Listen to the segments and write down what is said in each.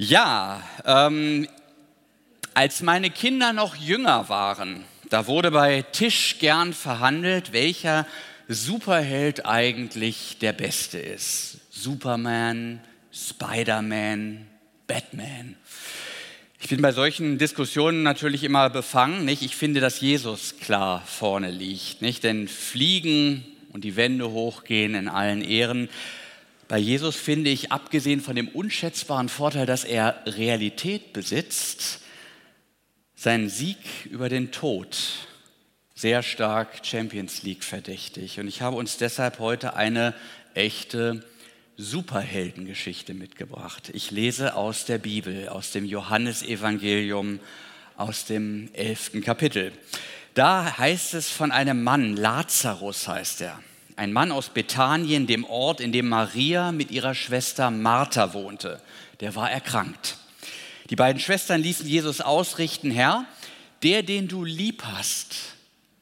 Ja, ähm, als meine Kinder noch jünger waren, da wurde bei Tisch gern verhandelt, welcher Superheld eigentlich der beste ist. Superman, Spider-Man, Batman. Ich bin bei solchen Diskussionen natürlich immer befangen. Nicht? Ich finde, dass Jesus klar vorne liegt. Nicht? Denn Fliegen und die Wände hochgehen in allen Ehren. Bei Jesus finde ich, abgesehen von dem unschätzbaren Vorteil, dass er Realität besitzt, seinen Sieg über den Tod sehr stark Champions League verdächtig. Und ich habe uns deshalb heute eine echte Superheldengeschichte mitgebracht. Ich lese aus der Bibel, aus dem Johannesevangelium, aus dem elften Kapitel. Da heißt es von einem Mann, Lazarus heißt er ein Mann aus Bethanien, dem Ort, in dem Maria mit ihrer Schwester Martha wohnte. Der war erkrankt. Die beiden Schwestern ließen Jesus ausrichten, Herr, der, den du lieb hast,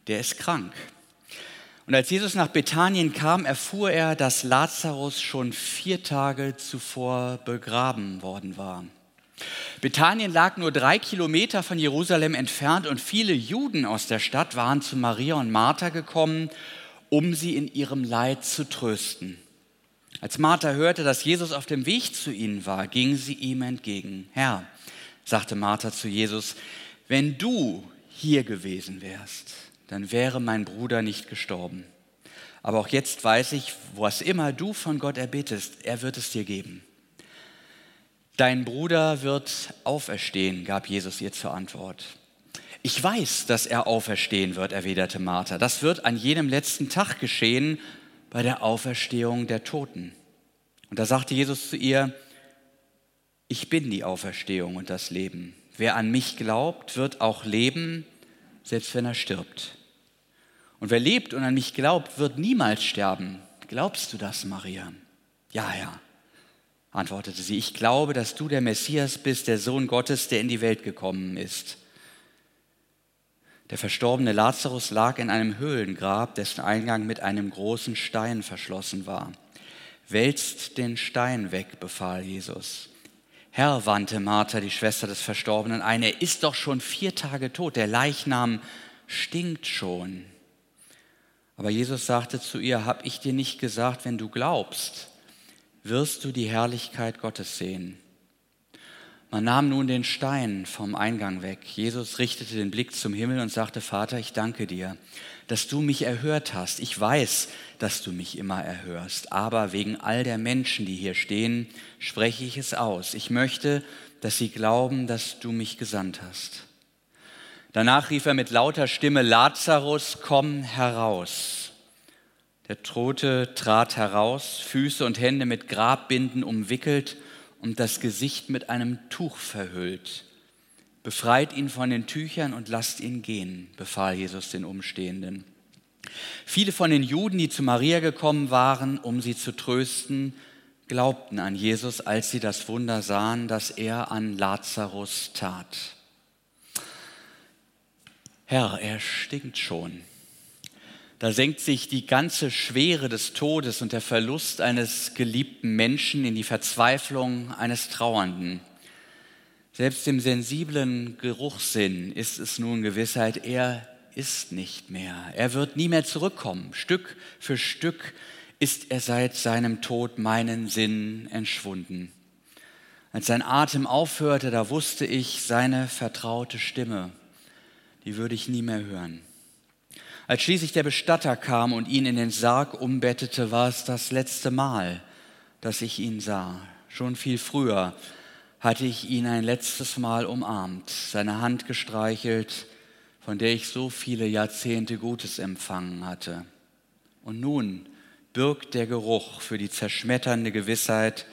der ist krank. Und als Jesus nach Bethanien kam, erfuhr er, dass Lazarus schon vier Tage zuvor begraben worden war. Bethanien lag nur drei Kilometer von Jerusalem entfernt und viele Juden aus der Stadt waren zu Maria und Martha gekommen, um sie in ihrem Leid zu trösten. Als Martha hörte, dass Jesus auf dem Weg zu ihnen war, ging sie ihm entgegen. Herr, sagte Martha zu Jesus, wenn du hier gewesen wärst, dann wäre mein Bruder nicht gestorben. Aber auch jetzt weiß ich, was immer du von Gott erbittest, er wird es dir geben. Dein Bruder wird auferstehen, gab Jesus ihr zur Antwort. Ich weiß, dass er auferstehen wird, erwiderte Martha. Das wird an jenem letzten Tag geschehen bei der Auferstehung der Toten. Und da sagte Jesus zu ihr, ich bin die Auferstehung und das Leben. Wer an mich glaubt, wird auch leben, selbst wenn er stirbt. Und wer lebt und an mich glaubt, wird niemals sterben. Glaubst du das, Maria? Ja, ja, antwortete sie. Ich glaube, dass du der Messias bist, der Sohn Gottes, der in die Welt gekommen ist. Der verstorbene Lazarus lag in einem Höhlengrab, dessen Eingang mit einem großen Stein verschlossen war. Wälzt den Stein weg, befahl Jesus. Herr, wandte Martha, die Schwester des Verstorbenen, ein, er ist doch schon vier Tage tot, der Leichnam stinkt schon. Aber Jesus sagte zu ihr, hab ich dir nicht gesagt, wenn du glaubst, wirst du die Herrlichkeit Gottes sehen. Man nahm nun den Stein vom Eingang weg. Jesus richtete den Blick zum Himmel und sagte, Vater, ich danke dir, dass du mich erhört hast. Ich weiß, dass du mich immer erhörst, aber wegen all der Menschen, die hier stehen, spreche ich es aus. Ich möchte, dass sie glauben, dass du mich gesandt hast. Danach rief er mit lauter Stimme, Lazarus, komm heraus. Der Tote trat heraus, Füße und Hände mit Grabbinden umwickelt und das Gesicht mit einem Tuch verhüllt. Befreit ihn von den Tüchern und lasst ihn gehen, befahl Jesus den Umstehenden. Viele von den Juden, die zu Maria gekommen waren, um sie zu trösten, glaubten an Jesus, als sie das Wunder sahen, das er an Lazarus tat. Herr, er stinkt schon. Da senkt sich die ganze Schwere des Todes und der Verlust eines geliebten Menschen in die Verzweiflung eines Trauernden. Selbst im sensiblen Geruchssinn ist es nun Gewissheit, er ist nicht mehr. Er wird nie mehr zurückkommen. Stück für Stück ist er seit seinem Tod meinen Sinn entschwunden. Als sein Atem aufhörte, da wusste ich seine vertraute Stimme, die würde ich nie mehr hören. Als schließlich der Bestatter kam und ihn in den Sarg umbettete, war es das letzte Mal, dass ich ihn sah. Schon viel früher hatte ich ihn ein letztes Mal umarmt, seine Hand gestreichelt, von der ich so viele Jahrzehnte Gutes empfangen hatte. Und nun birgt der Geruch für die zerschmetternde Gewissheit,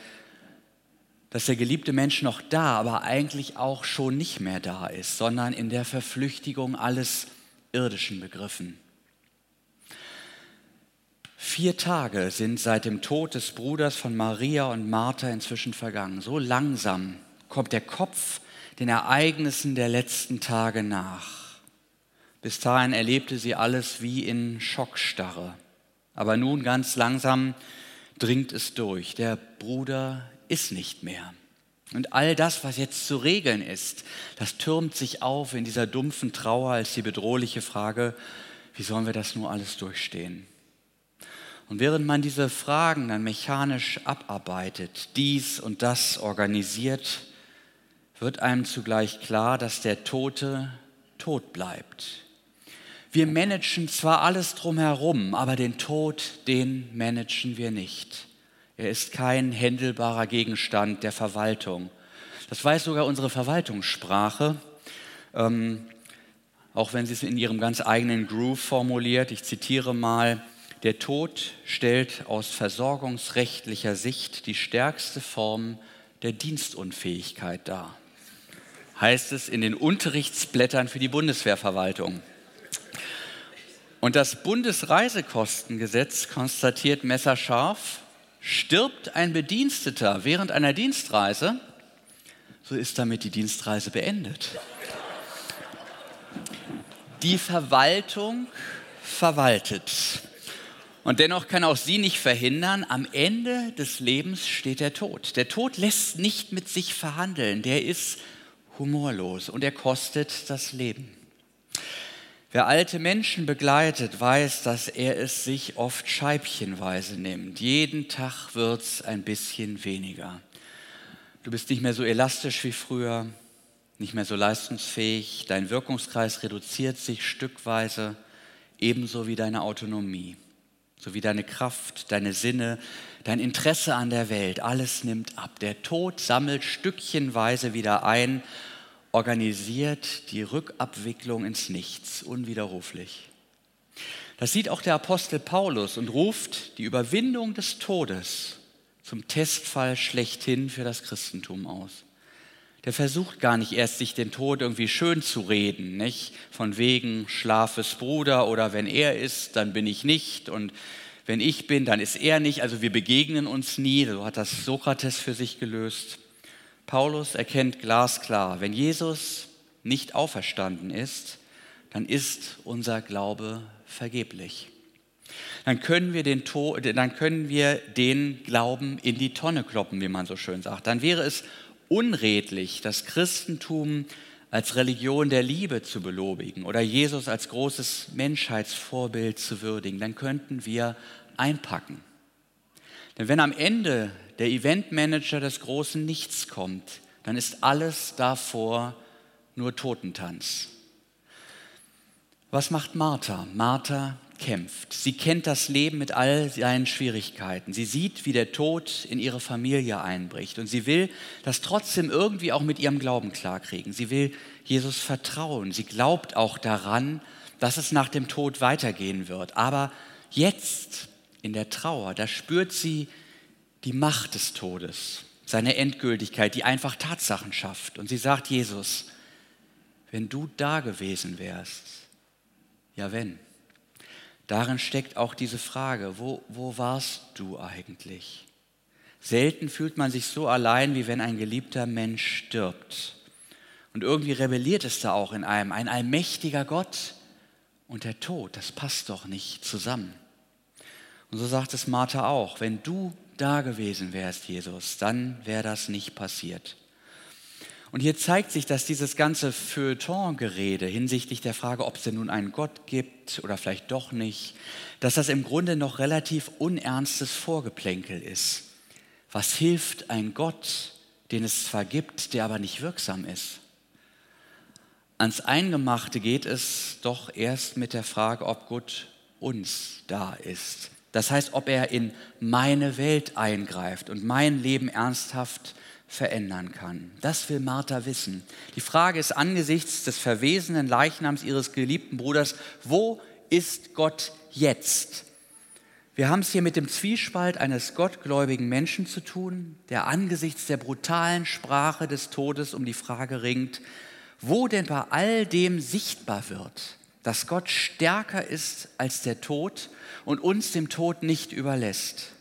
dass der geliebte Mensch noch da, aber eigentlich auch schon nicht mehr da ist, sondern in der Verflüchtigung alles Irdischen begriffen. Vier Tage sind seit dem Tod des Bruders von Maria und Martha inzwischen vergangen. So langsam kommt der Kopf den Ereignissen der letzten Tage nach. Bis dahin erlebte sie alles wie in Schockstarre. Aber nun ganz langsam dringt es durch. Der Bruder ist nicht mehr. Und all das, was jetzt zu regeln ist, das türmt sich auf in dieser dumpfen Trauer als die bedrohliche Frage, wie sollen wir das nur alles durchstehen? Und während man diese Fragen dann mechanisch abarbeitet, dies und das organisiert, wird einem zugleich klar, dass der Tote tot bleibt. Wir managen zwar alles drumherum, aber den Tod, den managen wir nicht. Er ist kein händelbarer Gegenstand der Verwaltung. Das weiß sogar unsere Verwaltungssprache, ähm, auch wenn sie es in ihrem ganz eigenen Groove formuliert. Ich zitiere mal, der Tod stellt aus versorgungsrechtlicher Sicht die stärkste Form der Dienstunfähigkeit dar, heißt es in den Unterrichtsblättern für die Bundeswehrverwaltung. Und das Bundesreisekostengesetz konstatiert messerscharf, stirbt ein Bediensteter während einer Dienstreise, so ist damit die Dienstreise beendet. Die Verwaltung verwaltet. Und dennoch kann auch sie nicht verhindern, am Ende des Lebens steht der Tod. Der Tod lässt nicht mit sich verhandeln, der ist humorlos und er kostet das Leben. Wer alte Menschen begleitet, weiß, dass er es sich oft scheibchenweise nimmt. Jeden Tag wird es ein bisschen weniger. Du bist nicht mehr so elastisch wie früher, nicht mehr so leistungsfähig, dein Wirkungskreis reduziert sich stückweise, ebenso wie deine Autonomie sowie deine Kraft, deine Sinne, dein Interesse an der Welt, alles nimmt ab. Der Tod sammelt stückchenweise wieder ein, organisiert die Rückabwicklung ins Nichts, unwiderruflich. Das sieht auch der Apostel Paulus und ruft die Überwindung des Todes zum Testfall schlechthin für das Christentum aus der versucht gar nicht erst, sich den Tod irgendwie schön zu reden, nicht? Von wegen Schlafes Bruder oder wenn er ist, dann bin ich nicht und wenn ich bin, dann ist er nicht. Also wir begegnen uns nie. So hat das Sokrates für sich gelöst. Paulus erkennt glasklar, wenn Jesus nicht auferstanden ist, dann ist unser Glaube vergeblich. Dann können wir den, Tod, dann können wir den Glauben in die Tonne kloppen, wie man so schön sagt. Dann wäre es unredlich, das Christentum als Religion der Liebe zu belobigen oder Jesus als großes Menschheitsvorbild zu würdigen, dann könnten wir einpacken. Denn wenn am Ende der Eventmanager des großen Nichts kommt, dann ist alles davor nur Totentanz. Was macht Martha? Martha kämpft. Sie kennt das Leben mit all seinen Schwierigkeiten. Sie sieht, wie der Tod in ihre Familie einbricht. Und sie will das trotzdem irgendwie auch mit ihrem Glauben klarkriegen. Sie will Jesus vertrauen. Sie glaubt auch daran, dass es nach dem Tod weitergehen wird. Aber jetzt in der Trauer, da spürt sie die Macht des Todes, seine Endgültigkeit, die einfach Tatsachen schafft. Und sie sagt Jesus, wenn du da gewesen wärst, ja wenn. Darin steckt auch diese Frage, wo, wo warst du eigentlich? Selten fühlt man sich so allein, wie wenn ein geliebter Mensch stirbt. Und irgendwie rebelliert es da auch in einem, ein allmächtiger Gott und der Tod, das passt doch nicht zusammen. Und so sagt es Martha auch, wenn du da gewesen wärst, Jesus, dann wäre das nicht passiert. Und hier zeigt sich, dass dieses ganze Feuilleton-Gerede hinsichtlich der Frage, ob es denn nun einen Gott gibt oder vielleicht doch nicht, dass das im Grunde noch relativ unernstes Vorgeplänkel ist. Was hilft ein Gott, den es zwar gibt, der aber nicht wirksam ist? Ans Eingemachte geht es doch erst mit der Frage, ob Gott uns da ist. Das heißt, ob er in meine Welt eingreift und mein Leben ernsthaft verändern kann. Das will Martha wissen. Die Frage ist angesichts des verwesenen Leichnams ihres geliebten Bruders, wo ist Gott jetzt? Wir haben es hier mit dem Zwiespalt eines gottgläubigen Menschen zu tun, der angesichts der brutalen Sprache des Todes um die Frage ringt, wo denn bei all dem sichtbar wird, dass Gott stärker ist als der Tod und uns dem Tod nicht überlässt.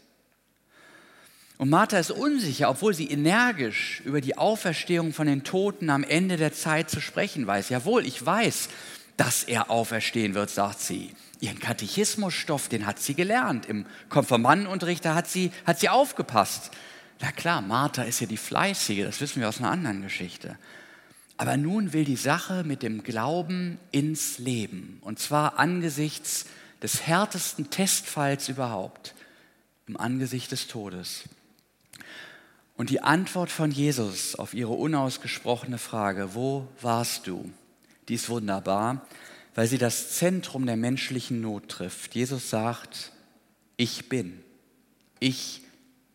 Und Martha ist unsicher, obwohl sie energisch über die Auferstehung von den Toten am Ende der Zeit zu sprechen weiß. Jawohl, ich weiß, dass er auferstehen wird, sagt sie. Ihren Katechismusstoff, den hat sie gelernt. Im Konfirmandenunterricht, da hat sie, hat sie aufgepasst. Na klar, Martha ist ja die Fleißige, das wissen wir aus einer anderen Geschichte. Aber nun will die Sache mit dem Glauben ins Leben. Und zwar angesichts des härtesten Testfalls überhaupt, im Angesicht des Todes. Und die Antwort von Jesus auf ihre unausgesprochene Frage, wo warst du? Die ist wunderbar, weil sie das Zentrum der menschlichen Not trifft. Jesus sagt, ich bin. Ich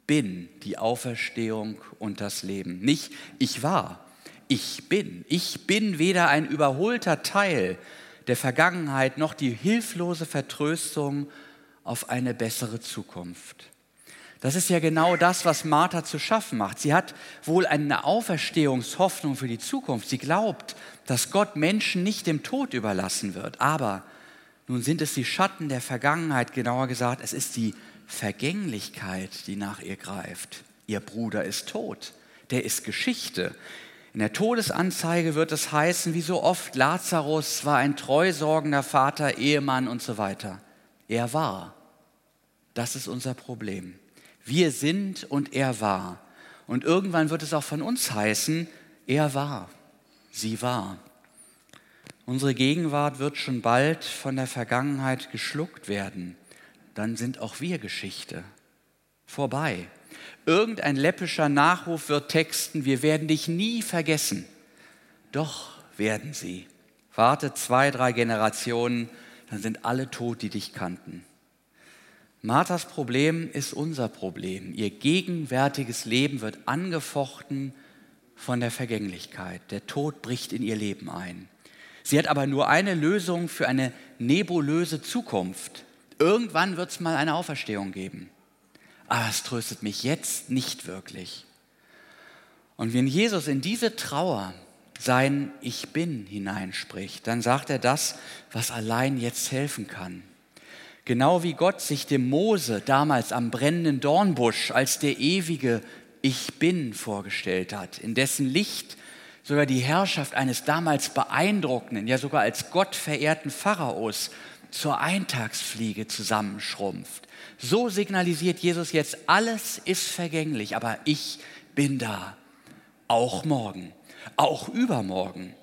bin die Auferstehung und das Leben. Nicht ich war, ich bin. Ich bin weder ein überholter Teil der Vergangenheit noch die hilflose Vertröstung auf eine bessere Zukunft. Das ist ja genau das, was Martha zu schaffen macht. Sie hat wohl eine Auferstehungshoffnung für die Zukunft. Sie glaubt, dass Gott Menschen nicht dem Tod überlassen wird. Aber nun sind es die Schatten der Vergangenheit, genauer gesagt, es ist die Vergänglichkeit, die nach ihr greift. Ihr Bruder ist tot, der ist Geschichte. In der Todesanzeige wird es heißen, wie so oft, Lazarus war ein treusorgender Vater, Ehemann und so weiter. Er war. Das ist unser Problem. Wir sind und er war. Und irgendwann wird es auch von uns heißen, er war, sie war. Unsere Gegenwart wird schon bald von der Vergangenheit geschluckt werden. Dann sind auch wir Geschichte. Vorbei. Irgendein läppischer Nachruf wird texten, wir werden dich nie vergessen. Doch werden sie. Warte zwei, drei Generationen, dann sind alle tot, die dich kannten. Marthas Problem ist unser Problem. Ihr gegenwärtiges Leben wird angefochten von der Vergänglichkeit. Der Tod bricht in ihr Leben ein. Sie hat aber nur eine Lösung für eine nebulöse Zukunft. Irgendwann wird es mal eine Auferstehung geben. Aber es tröstet mich jetzt nicht wirklich. Und wenn Jesus in diese Trauer sein Ich bin hineinspricht, dann sagt er das, was allein jetzt helfen kann. Genau wie Gott sich dem Mose damals am brennenden Dornbusch als der ewige Ich bin vorgestellt hat, in dessen Licht sogar die Herrschaft eines damals beeindruckenden, ja sogar als Gott verehrten Pharaos zur Eintagsfliege zusammenschrumpft. So signalisiert Jesus jetzt, alles ist vergänglich, aber ich bin da, auch morgen, auch übermorgen.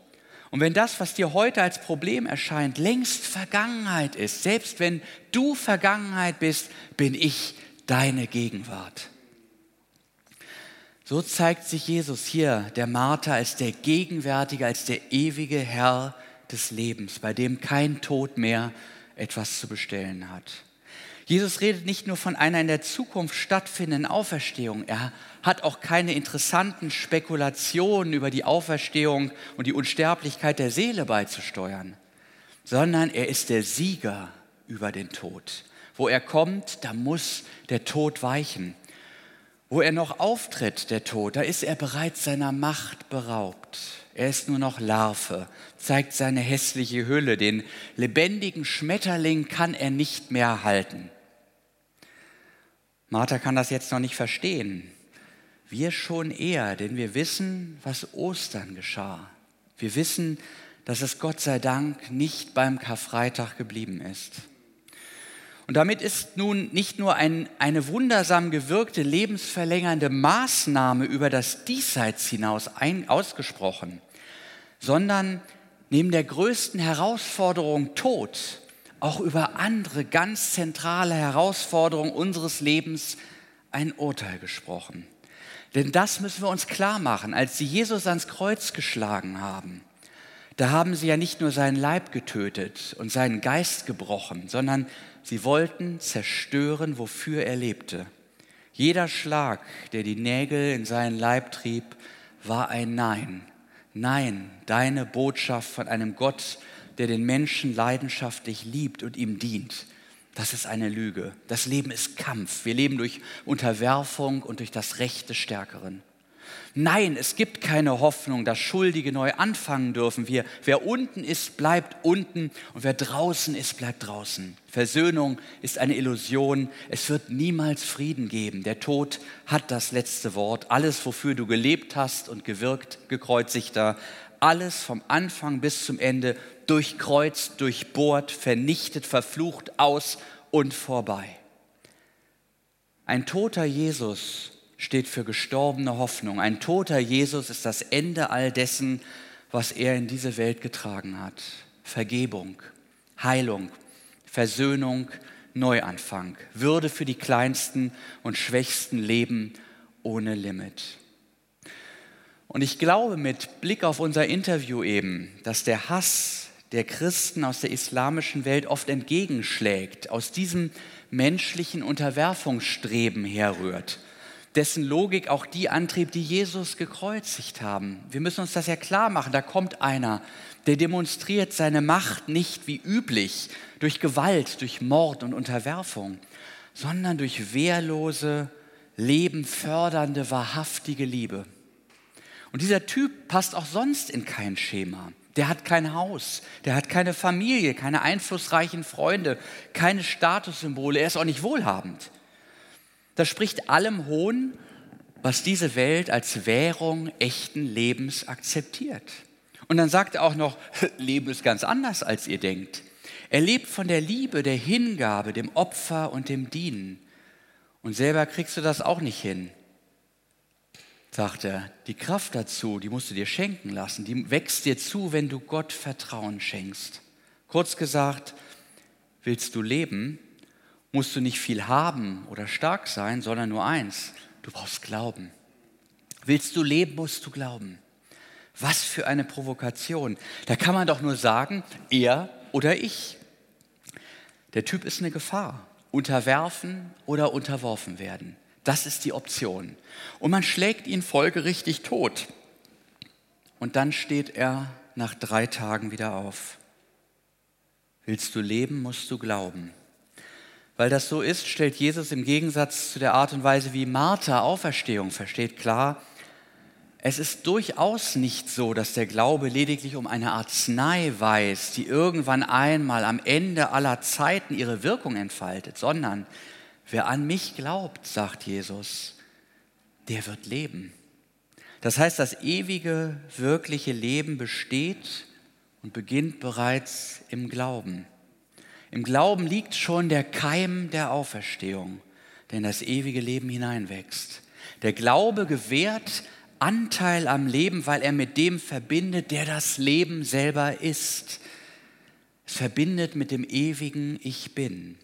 Und wenn das, was dir heute als Problem erscheint, längst Vergangenheit ist, selbst wenn du Vergangenheit bist, bin ich deine Gegenwart. So zeigt sich Jesus hier, der Martha, als der gegenwärtige, als der ewige Herr des Lebens, bei dem kein Tod mehr etwas zu bestellen hat. Jesus redet nicht nur von einer in der Zukunft stattfindenden Auferstehung, er hat auch keine interessanten Spekulationen über die Auferstehung und die Unsterblichkeit der Seele beizusteuern, sondern er ist der Sieger über den Tod. Wo er kommt, da muss der Tod weichen. Wo er noch auftritt, der Tod, da ist er bereits seiner Macht beraubt. Er ist nur noch Larve, zeigt seine hässliche Hülle. Den lebendigen Schmetterling kann er nicht mehr halten. Martha kann das jetzt noch nicht verstehen. Wir schon eher, denn wir wissen, was Ostern geschah. Wir wissen, dass es Gott sei Dank nicht beim Karfreitag geblieben ist. Und damit ist nun nicht nur ein, eine wundersam gewirkte lebensverlängernde Maßnahme über das Diesseits hinaus ein, ausgesprochen, sondern neben der größten Herausforderung Tod auch über andere ganz zentrale Herausforderungen unseres Lebens ein Urteil gesprochen. Denn das müssen wir uns klar machen. Als sie Jesus ans Kreuz geschlagen haben, da haben sie ja nicht nur seinen Leib getötet und seinen Geist gebrochen, sondern sie wollten zerstören, wofür er lebte. Jeder Schlag, der die Nägel in seinen Leib trieb, war ein Nein. Nein, deine Botschaft von einem Gott, der den Menschen leidenschaftlich liebt und ihm dient. Das ist eine Lüge. Das Leben ist Kampf. Wir leben durch Unterwerfung und durch das Recht des Stärkeren. Nein, es gibt keine Hoffnung, dass Schuldige neu anfangen dürfen. Wir, wer unten ist, bleibt unten und wer draußen ist, bleibt draußen. Versöhnung ist eine Illusion. Es wird niemals Frieden geben. Der Tod hat das letzte Wort. Alles, wofür du gelebt hast und gewirkt, gekreuzigter, alles vom Anfang bis zum Ende durchkreuzt, durchbohrt, vernichtet, verflucht, aus und vorbei. Ein toter Jesus steht für gestorbene Hoffnung. Ein toter Jesus ist das Ende all dessen, was er in diese Welt getragen hat. Vergebung, Heilung, Versöhnung, Neuanfang, Würde für die kleinsten und schwächsten Leben ohne Limit. Und ich glaube mit Blick auf unser Interview eben, dass der Hass der Christen aus der islamischen Welt oft entgegenschlägt, aus diesem menschlichen Unterwerfungsstreben herrührt, dessen Logik auch die antrieb, die Jesus gekreuzigt haben. Wir müssen uns das ja klar machen, da kommt einer, der demonstriert seine Macht nicht wie üblich durch Gewalt, durch Mord und Unterwerfung, sondern durch wehrlose, lebenfördernde, wahrhaftige Liebe. Und dieser Typ passt auch sonst in kein Schema. Der hat kein Haus, der hat keine Familie, keine einflussreichen Freunde, keine Statussymbole, er ist auch nicht wohlhabend. Das spricht allem Hohn, was diese Welt als Währung echten Lebens akzeptiert. Und dann sagt er auch noch, Leben ist ganz anders, als ihr denkt. Er lebt von der Liebe, der Hingabe, dem Opfer und dem Dienen. Und selber kriegst du das auch nicht hin, sagt er. Die Kraft dazu, die musst du dir schenken lassen. Die wächst dir zu, wenn du Gott Vertrauen schenkst. Kurz gesagt, willst du leben, musst du nicht viel haben oder stark sein, sondern nur eins, du brauchst Glauben. Willst du leben, musst du glauben. Was für eine Provokation. Da kann man doch nur sagen, er oder ich. Der Typ ist eine Gefahr. Unterwerfen oder unterworfen werden. Das ist die Option. Und man schlägt ihn folgerichtig tot. Und dann steht er nach drei Tagen wieder auf. Willst du leben, musst du glauben. Weil das so ist, stellt Jesus im Gegensatz zu der Art und Weise, wie Martha Auferstehung versteht, klar, es ist durchaus nicht so, dass der Glaube lediglich um eine Arznei weiß, die irgendwann einmal am Ende aller Zeiten ihre Wirkung entfaltet, sondern wer an mich glaubt, sagt Jesus, der wird leben. Das heißt, das ewige, wirkliche Leben besteht und beginnt bereits im Glauben. Im Glauben liegt schon der Keim der Auferstehung, der in das ewige Leben hineinwächst. Der Glaube gewährt Anteil am Leben, weil er mit dem verbindet, der das Leben selber ist. Es verbindet mit dem ewigen Ich bin.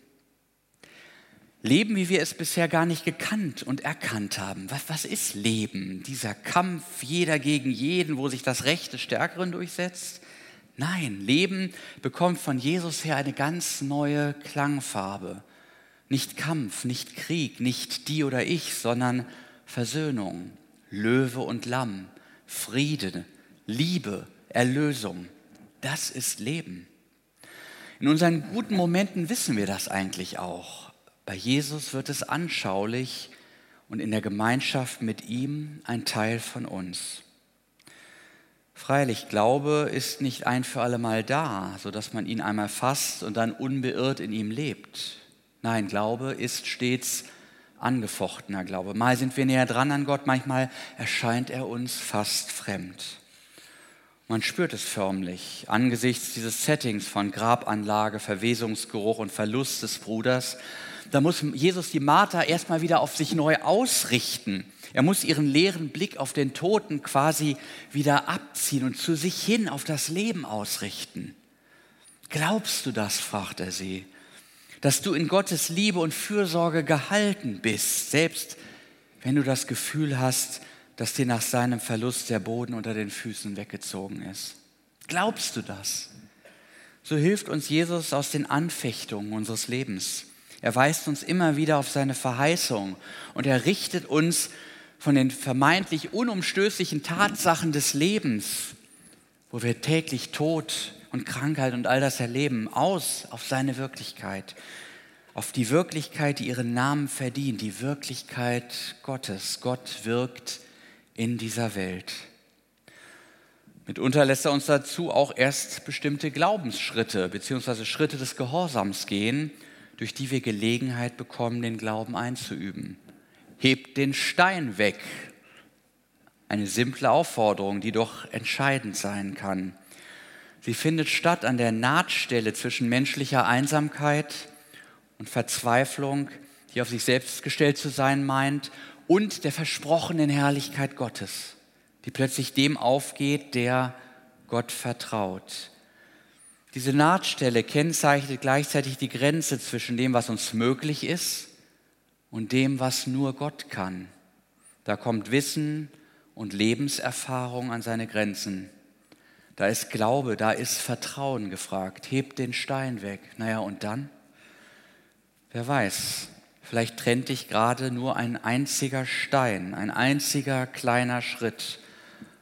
Leben, wie wir es bisher gar nicht gekannt und erkannt haben. Was, was ist Leben? Dieser Kampf jeder gegen jeden, wo sich das Recht des Stärkeren durchsetzt? Nein, Leben bekommt von Jesus her eine ganz neue Klangfarbe. Nicht Kampf, nicht Krieg, nicht die oder ich, sondern Versöhnung, Löwe und Lamm, Friede, Liebe, Erlösung. Das ist Leben. In unseren guten Momenten wissen wir das eigentlich auch. Bei Jesus wird es anschaulich und in der Gemeinschaft mit ihm ein Teil von uns. Freilich, Glaube ist nicht ein für alle Mal da, sodass man ihn einmal fasst und dann unbeirrt in ihm lebt. Nein, Glaube ist stets angefochtener Glaube. Mal sind wir näher dran an Gott, manchmal erscheint er uns fast fremd. Man spürt es förmlich angesichts dieses Settings von Grabanlage, Verwesungsgeruch und Verlust des Bruders. Da muss Jesus die Martha erstmal wieder auf sich neu ausrichten er muss ihren leeren Blick auf den Toten quasi wieder abziehen und zu sich hin auf das Leben ausrichten. Glaubst du das? fragt er sie, dass du in Gottes Liebe und Fürsorge gehalten bist, selbst wenn du das Gefühl hast, dass dir nach seinem Verlust der Boden unter den Füßen weggezogen ist. Glaubst du das? So hilft uns Jesus aus den Anfechtungen unseres Lebens. Er weist uns immer wieder auf seine Verheißung und er richtet uns von den vermeintlich unumstößlichen Tatsachen des Lebens, wo wir täglich Tod und Krankheit und all das erleben, aus auf seine Wirklichkeit, auf die Wirklichkeit, die ihren Namen verdient, die Wirklichkeit Gottes. Gott wirkt in dieser Welt. Mitunter lässt er uns dazu auch erst bestimmte Glaubensschritte bzw. Schritte des Gehorsams gehen, durch die wir Gelegenheit bekommen, den Glauben einzuüben hebt den Stein weg. Eine simple Aufforderung, die doch entscheidend sein kann. Sie findet statt an der Nahtstelle zwischen menschlicher Einsamkeit und Verzweiflung, die auf sich selbst gestellt zu sein meint, und der versprochenen Herrlichkeit Gottes, die plötzlich dem aufgeht, der Gott vertraut. Diese Nahtstelle kennzeichnet gleichzeitig die Grenze zwischen dem, was uns möglich ist und dem, was nur Gott kann. Da kommt Wissen und Lebenserfahrung an seine Grenzen. Da ist Glaube, da ist Vertrauen gefragt. Hebt den Stein weg. Naja, und dann? Wer weiß, vielleicht trennt dich gerade nur ein einziger Stein, ein einziger kleiner Schritt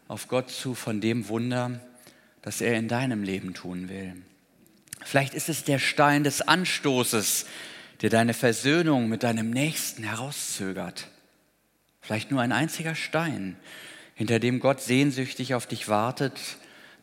auf Gott zu von dem Wunder, das er in deinem Leben tun will. Vielleicht ist es der Stein des Anstoßes, der deine Versöhnung mit deinem Nächsten herauszögert. Vielleicht nur ein einziger Stein, hinter dem Gott sehnsüchtig auf dich wartet,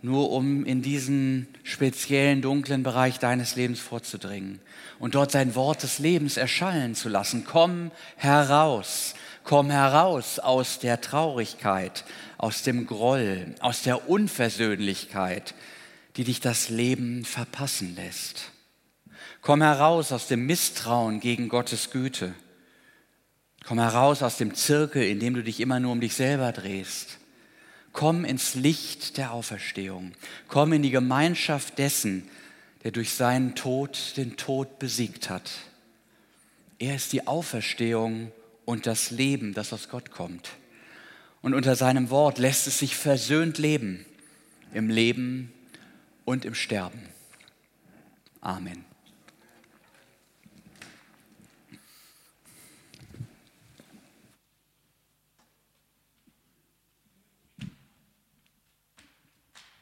nur um in diesen speziellen dunklen Bereich deines Lebens vorzudringen und dort sein Wort des Lebens erschallen zu lassen. Komm heraus, komm heraus aus der Traurigkeit, aus dem Groll, aus der Unversöhnlichkeit, die dich das Leben verpassen lässt. Komm heraus aus dem Misstrauen gegen Gottes Güte. Komm heraus aus dem Zirkel, in dem du dich immer nur um dich selber drehst. Komm ins Licht der Auferstehung. Komm in die Gemeinschaft dessen, der durch seinen Tod den Tod besiegt hat. Er ist die Auferstehung und das Leben, das aus Gott kommt. Und unter seinem Wort lässt es sich versöhnt leben, im Leben und im Sterben. Amen.